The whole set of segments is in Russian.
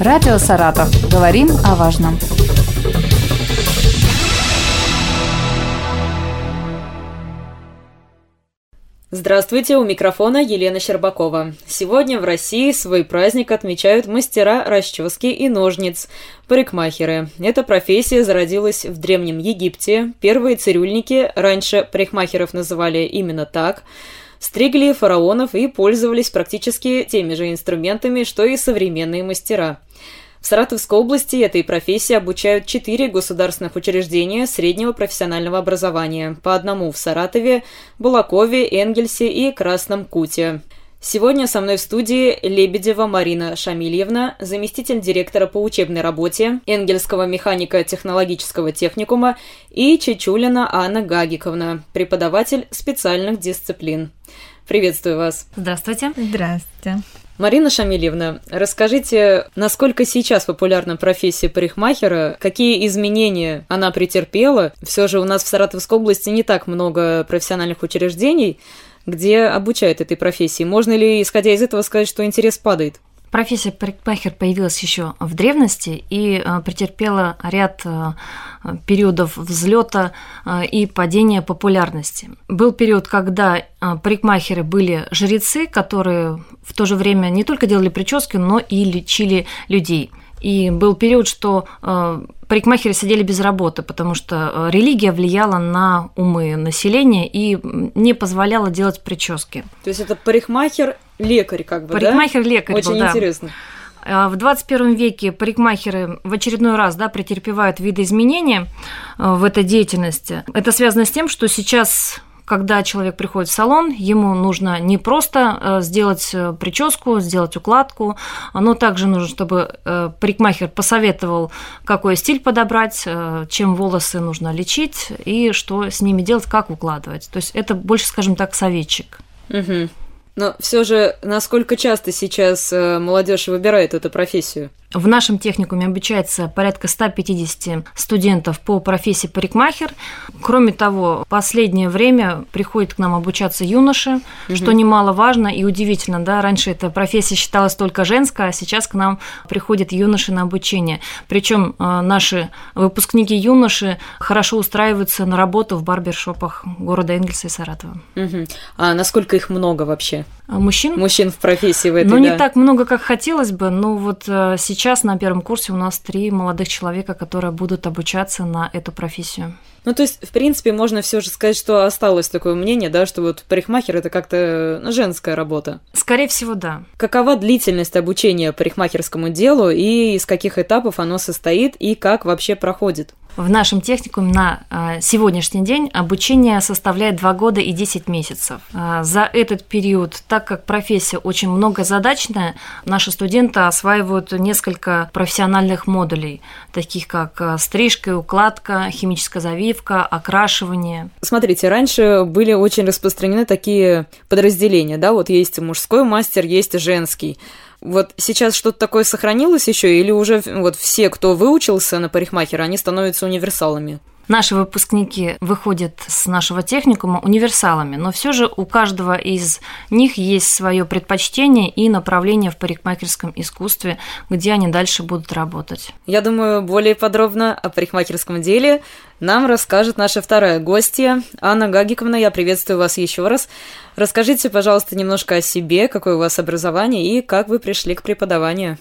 Радио «Саратов». Говорим о важном. Здравствуйте, у микрофона Елена Щербакова. Сегодня в России свой праздник отмечают мастера расчески и ножниц, парикмахеры. Эта профессия зародилась в Древнем Египте. Первые цирюльники, раньше парикмахеров называли именно так, стригли фараонов и пользовались практически теми же инструментами, что и современные мастера. В Саратовской области этой профессии обучают четыре государственных учреждения среднего профессионального образования, по одному в Саратове, Булакове, Энгельсе и Красном Куте. Сегодня со мной в студии Лебедева Марина Шамильевна, заместитель директора по учебной работе Энгельского механико-технологического техникума и Чечулина Анна Гагиковна, преподаватель специальных дисциплин. Приветствую вас. Здравствуйте. Здравствуйте. Марина Шамильевна, расскажите, насколько сейчас популярна профессия парикмахера, какие изменения она претерпела? Все же у нас в Саратовской области не так много профессиональных учреждений, где обучают этой профессии. Можно ли, исходя из этого, сказать, что интерес падает? Профессия парикмахер появилась еще в древности и э, претерпела ряд э, периодов взлета э, и падения популярности. Был период, когда парикмахеры были жрецы, которые в то же время не только делали прически, но и лечили людей. И был период, что парикмахеры сидели без работы, потому что религия влияла на умы населения и не позволяла делать прически. То есть это парикмахер лекарь, как бы, Парикмахер-лекарь да? Очень был, интересно. Да. В 21 веке парикмахеры в очередной раз да, претерпевают видоизменения э, в этой деятельности. Это связано с тем, что сейчас когда человек приходит в салон, ему нужно не просто э, сделать э, прическу, сделать укладку, но также нужно, чтобы парикмахер посоветовал, какой стиль подобрать, чем волосы нужно лечить и что с ними делать, как укладывать. То есть это больше, скажем так, советчик. Но все же, насколько часто сейчас э, молодежь выбирает эту профессию? В нашем техникуме обучается порядка 150 студентов по профессии парикмахер. Кроме того, в последнее время приходят к нам обучаться юноши, угу. что немаловажно и удивительно. Да? Раньше эта профессия считалась только женская, а сейчас к нам приходят юноши на обучение. Причем э, наши выпускники юноши хорошо устраиваются на работу в барбершопах города Энгельса и Саратова. Угу. А насколько их много вообще? А мужчин? Мужчин в профессии в этой, Ну, не так много, как хотелось бы, но вот э, сейчас на первом курсе у нас три молодых человека, которые будут обучаться на эту профессию. Ну, то есть, в принципе, можно все же сказать, что осталось такое мнение, да, что вот парикмахер это как-то ну, женская работа. Скорее всего, да. Какова длительность обучения парикмахерскому делу и из каких этапов оно состоит и как вообще проходит? В нашем техникуме на а, сегодняшний день обучение составляет 2 года и 10 месяцев. А, за этот период, так как профессия очень многозадачная, наши студенты осваивают несколько профессиональных модулей, таких как а, стрижка, укладка, химическая завивка, окрашивание. Смотрите, раньше были очень распространены такие подразделения, да, вот есть мужской мастер, есть женский. Вот сейчас что-то такое сохранилось еще, или уже вот все, кто выучился на парикмахера, они становятся универсалами? Наши выпускники выходят с нашего техникума универсалами, но все же у каждого из них есть свое предпочтение и направление в парикмахерском искусстве, где они дальше будут работать. Я думаю, более подробно о парикмахерском деле нам расскажет наша вторая гостья, Анна Гагиковна. Я приветствую вас еще раз. Расскажите, пожалуйста, немножко о себе, какое у вас образование и как вы пришли к преподаванию.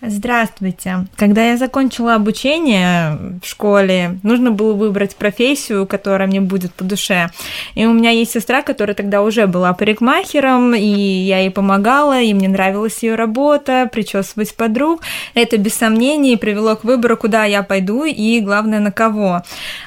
Здравствуйте. Когда я закончила обучение в школе, нужно было выбрать профессию, которая мне будет по душе. И у меня есть сестра, которая тогда уже была парикмахером, и я ей помогала, и мне нравилась ее работа, причесывать подруг. Это без сомнений привело к выбору, куда я пойду и, главное, на кого.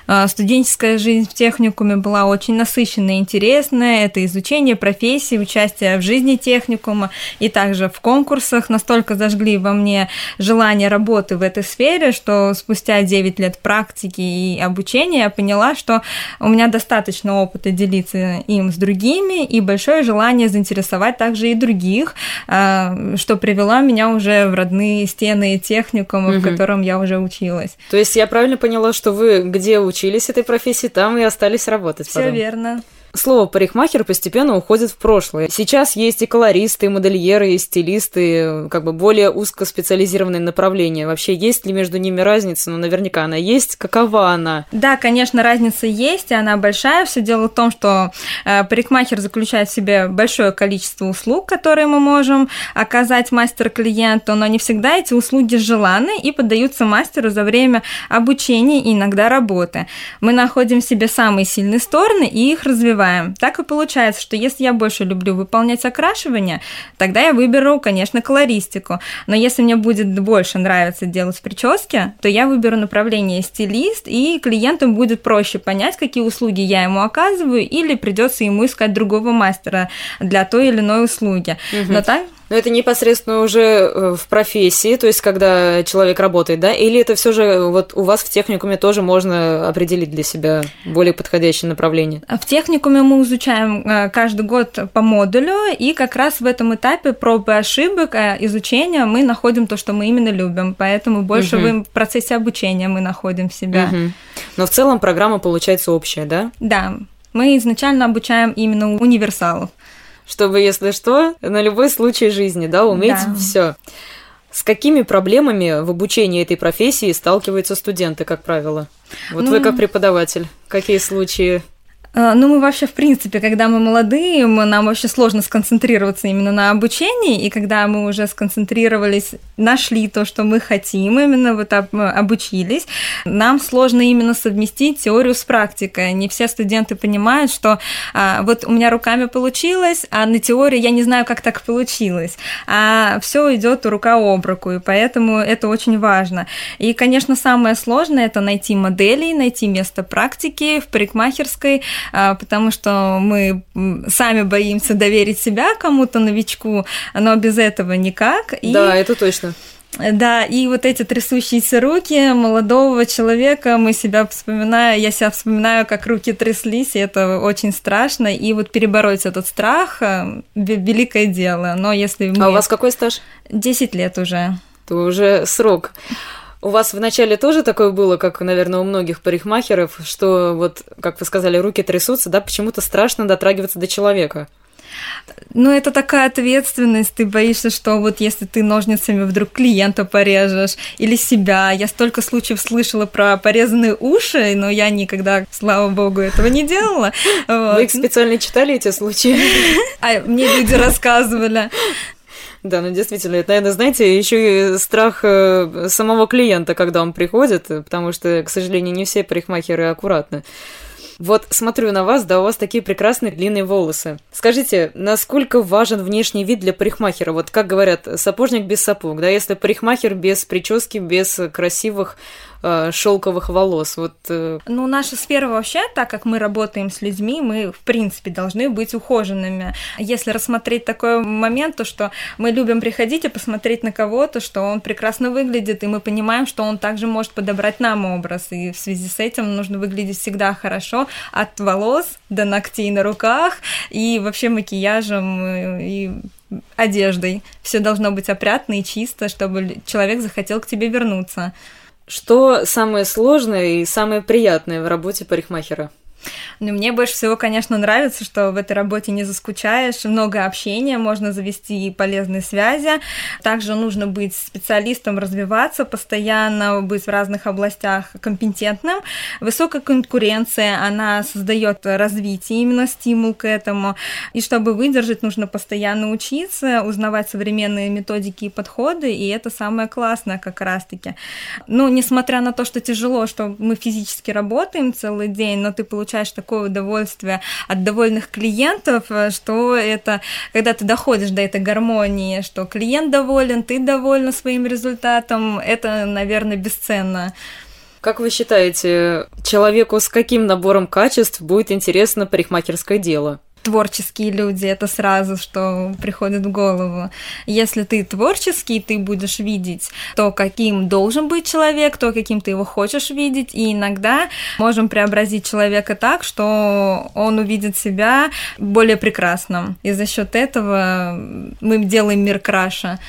А, студенческая жизнь в техникуме была очень насыщенная и интересная. Это изучение профессии, участие в жизни техникума и также в конкурсах настолько зажгли во мне желание работы в этой сфере, что спустя 9 лет практики и обучения я поняла, что у меня достаточно опыта делиться им с другими и большое желание заинтересовать также и других, а, что привело меня уже в родные стены техникума, угу. в котором я уже училась. То есть я правильно поняла, что вы где учились этой профессии, там и остались работать? Все верно. Слово парикмахер постепенно уходит в прошлое. Сейчас есть и колористы, и модельеры, и стилисты, как бы более узкоспециализированные направления. Вообще есть ли между ними разница? Ну, наверняка она есть. Какова она? Да, конечно, разница есть, и она большая. Все дело в том, что э, парикмахер заключает в себе большое количество услуг, которые мы можем оказать мастер-клиенту, но не всегда эти услуги желаны и поддаются мастеру за время обучения и иногда работы. Мы находим в себе самые сильные стороны и их развиваем. Так и получается, что если я больше люблю выполнять окрашивание, тогда я выберу, конечно, колористику. Но если мне будет больше нравиться делать прически, то я выберу направление стилист, и клиенту будет проще понять, какие услуги я ему оказываю, или придется ему искать другого мастера для той или иной услуги. Угу. Но так но это непосредственно уже э, в профессии, то есть когда человек работает, да? Или это все же вот у вас в техникуме тоже можно определить для себя более подходящее направление? В техникуме мы изучаем э, каждый год по модулю, и как раз в этом этапе проб и ошибок э, изучения мы находим то, что мы именно любим, поэтому больше угу. в процессе обучения мы находим себя. Угу. Но в целом программа получается общая, да? Да. Мы изначально обучаем именно универсалов чтобы, если что, на любой случай жизни, да, уметь да. все. С какими проблемами в обучении этой профессии сталкиваются студенты, как правило? Вот ну, вы как преподаватель, какие случаи ну, мы вообще, в принципе, когда мы молодые, нам вообще сложно сконцентрироваться именно на обучении, и когда мы уже сконцентрировались, нашли то, что мы хотим, именно вот обучились, нам сложно именно совместить теорию с практикой. Не все студенты понимают, что а, вот у меня руками получилось, а на теории я не знаю, как так получилось. А все идет рука об руку, и поэтому это очень важно. И, конечно, самое сложное это найти модели, найти место практики в парикмахерской, потому что мы сами боимся доверить себя кому-то новичку, но без этого никак. И... Да, это точно. Да, и вот эти трясущиеся руки молодого человека, мы себя вспоминаю, я себя вспоминаю, как руки тряслись, и это очень страшно, и вот перебороть этот страх э, – великое дело, но если мы... А у вас какой стаж? Десять лет уже. То уже срок. У вас вначале тоже такое было, как, наверное, у многих парикмахеров, что вот, как вы сказали, руки трясутся, да, почему-то страшно дотрагиваться до человека. Ну, это такая ответственность, ты боишься, что вот если ты ножницами вдруг клиента порежешь или себя. Я столько случаев слышала про порезанные уши, но я никогда, слава богу, этого не делала. Вы их специально читали, эти случаи? А мне люди рассказывали. Да, ну действительно, это, наверное, знаете, еще и страх э, самого клиента, когда он приходит, потому что, к сожалению, не все парикмахеры аккуратны. Вот смотрю на вас, да, у вас такие прекрасные длинные волосы. Скажите, насколько важен внешний вид для парикмахера? Вот как говорят, сапожник без сапог, да, если парикмахер без прически, без красивых э, шелковых волос. Вот, э... Ну, наша сфера вообще, так как мы работаем с людьми, мы, в принципе, должны быть ухоженными. Если рассмотреть такой момент, то что мы любим приходить и посмотреть на кого-то, что он прекрасно выглядит, и мы понимаем, что он также может подобрать нам образ. И в связи с этим нужно выглядеть всегда хорошо, от волос до ногтей на руках, и вообще макияжем, э, и одеждой. Все должно быть опрятно и чисто, чтобы человек захотел к тебе вернуться. Что самое сложное и самое приятное в работе парикмахера? Ну, мне больше всего, конечно, нравится, что в этой работе не заскучаешь, много общения, можно завести и полезные связи. Также нужно быть специалистом, развиваться постоянно, быть в разных областях компетентным. Высокая конкуренция, она создает развитие, именно стимул к этому. И чтобы выдержать, нужно постоянно учиться, узнавать современные методики и подходы, и это самое классное как раз-таки. Ну, несмотря на то, что тяжело, что мы физически работаем целый день, но ты получаешь такое удовольствие от довольных клиентов, э, что это, когда ты доходишь до этой гармонии, что клиент доволен, ты довольна своим результатом, это, наверное, бесценно. Как вы считаете, человеку с каким набором качеств будет интересно парикмахерское дело? Творческие люди, это сразу, что приходит в голову. Если ты творческий, ты будешь видеть то, каким должен быть человек, то, каким ты его хочешь видеть, и иногда можем преобразить человека так, что он увидит себя более прекрасным. И за счет этого мы делаем мир краше.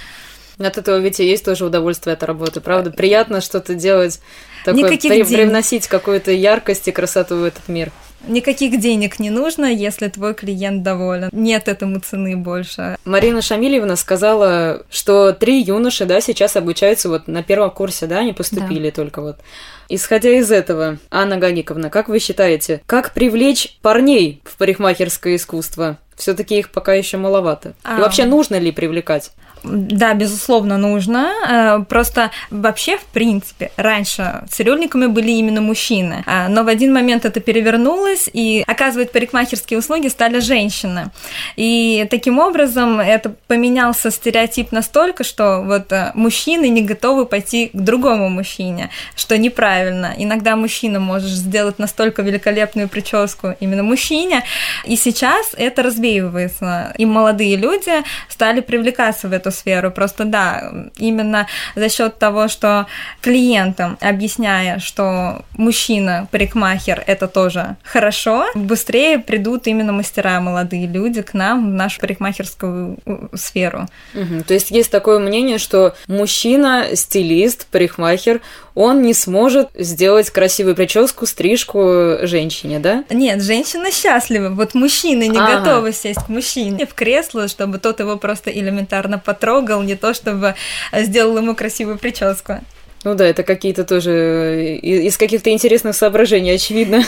От этого ведь и есть тоже удовольствие от работы, правда? Приятно что-то делать, такое, Никаких привносить какую-то яркость и красоту в этот мир. Никаких денег не нужно, если твой клиент доволен. Нет этому цены больше. Марина Шамильевна сказала, что три юноши, да, сейчас обучаются вот на первом курсе, да, они поступили да. только вот. Исходя из этого, Анна Ганиковна, как вы считаете, как привлечь парней в парикмахерское искусство? Все-таки их пока еще маловато. А... И вообще нужно ли привлекать? Да, безусловно, нужно. Э, просто вообще, в принципе, раньше цирюльниками были именно мужчины. А, но в один момент это перевернулось, и оказывать парикмахерские услуги стали женщины. И таким образом это поменялся стереотип настолько, что вот э, мужчины не готовы пойти к другому мужчине, что неправильно. Иногда мужчина может сделать настолько великолепную прическу именно мужчине, и сейчас это развеивается. И молодые люди стали привлекаться в эту сферу. Просто да, именно за счет того, что клиентам объясняя, что мужчина, парикмахер, это тоже хорошо, быстрее придут именно мастера, молодые люди к нам в нашу парикмахерскую сферу. Угу. То есть есть такое мнение, что мужчина, стилист, парикмахер, он не сможет сделать красивую прическу, стрижку женщине, да? Нет, женщина счастлива. Вот мужчина не ага. готовы сесть к мужчине в кресло, чтобы тот его просто элементарно потрогал, не то чтобы сделал ему красивую прическу. Ну да, это какие-то тоже э, из каких-то интересных соображений, очевидно.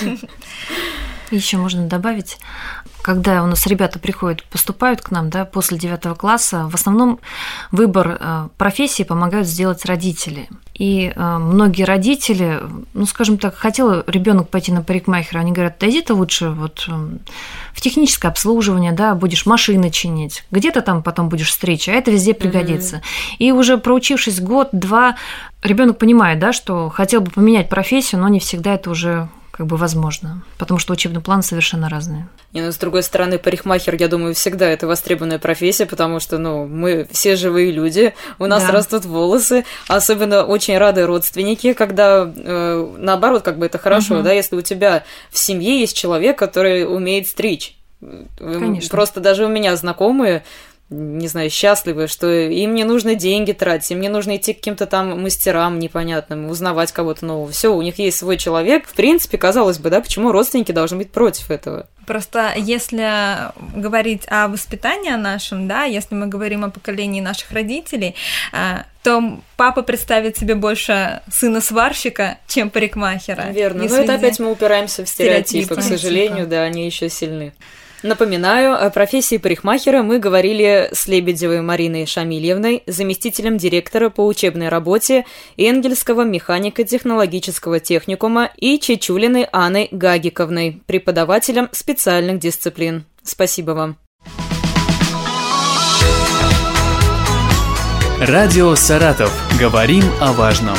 Еще можно добавить, когда у нас ребята приходят, поступают к нам, да, после девятого класса, в основном выбор э, профессии помогают сделать родители. И э, многие родители, ну, скажем так, хотел ребенок пойти на парикмахера, они говорят, да иди ты лучше вот эм, в техническое обслуживание, да, будешь машины чинить, где-то там потом будешь встреча, а это везде пригодится. Mm-hmm. И уже проучившись год-два, ребенок понимает, да, что хотел бы поменять профессию, но не всегда это уже как бы возможно, потому что учебный план совершенно разный. Не, ну, с другой стороны, парикмахер, я думаю, всегда это востребованная профессия, потому что, ну, мы все живые люди, у нас да. растут волосы, особенно очень рады родственники, когда, э, наоборот, как бы это хорошо, угу. да, если у тебя в семье есть человек, который умеет стричь. Конечно. Просто даже у меня знакомые, не знаю, счастливы, что им не нужно деньги тратить, им не нужно идти к каким-то там мастерам непонятным, узнавать кого-то нового. Все, у них есть свой человек. В принципе, казалось бы, да, почему родственники должны быть против этого? Просто если говорить о воспитании нашем, да, если мы говорим о поколении наших родителей, а, то папа представит себе больше сына сварщика, чем парикмахера. Верно. Но это опять мы упираемся в стереотипы, стереотипы. к сожалению, да, они еще сильны. Напоминаю, о профессии парикмахера мы говорили с Лебедевой Мариной Шамильевной, заместителем директора по учебной работе Энгельского механико-технологического техникума и Чечулиной Анной Гагиковной, преподавателем специальных дисциплин. Спасибо вам. Радио «Саратов». Говорим о важном.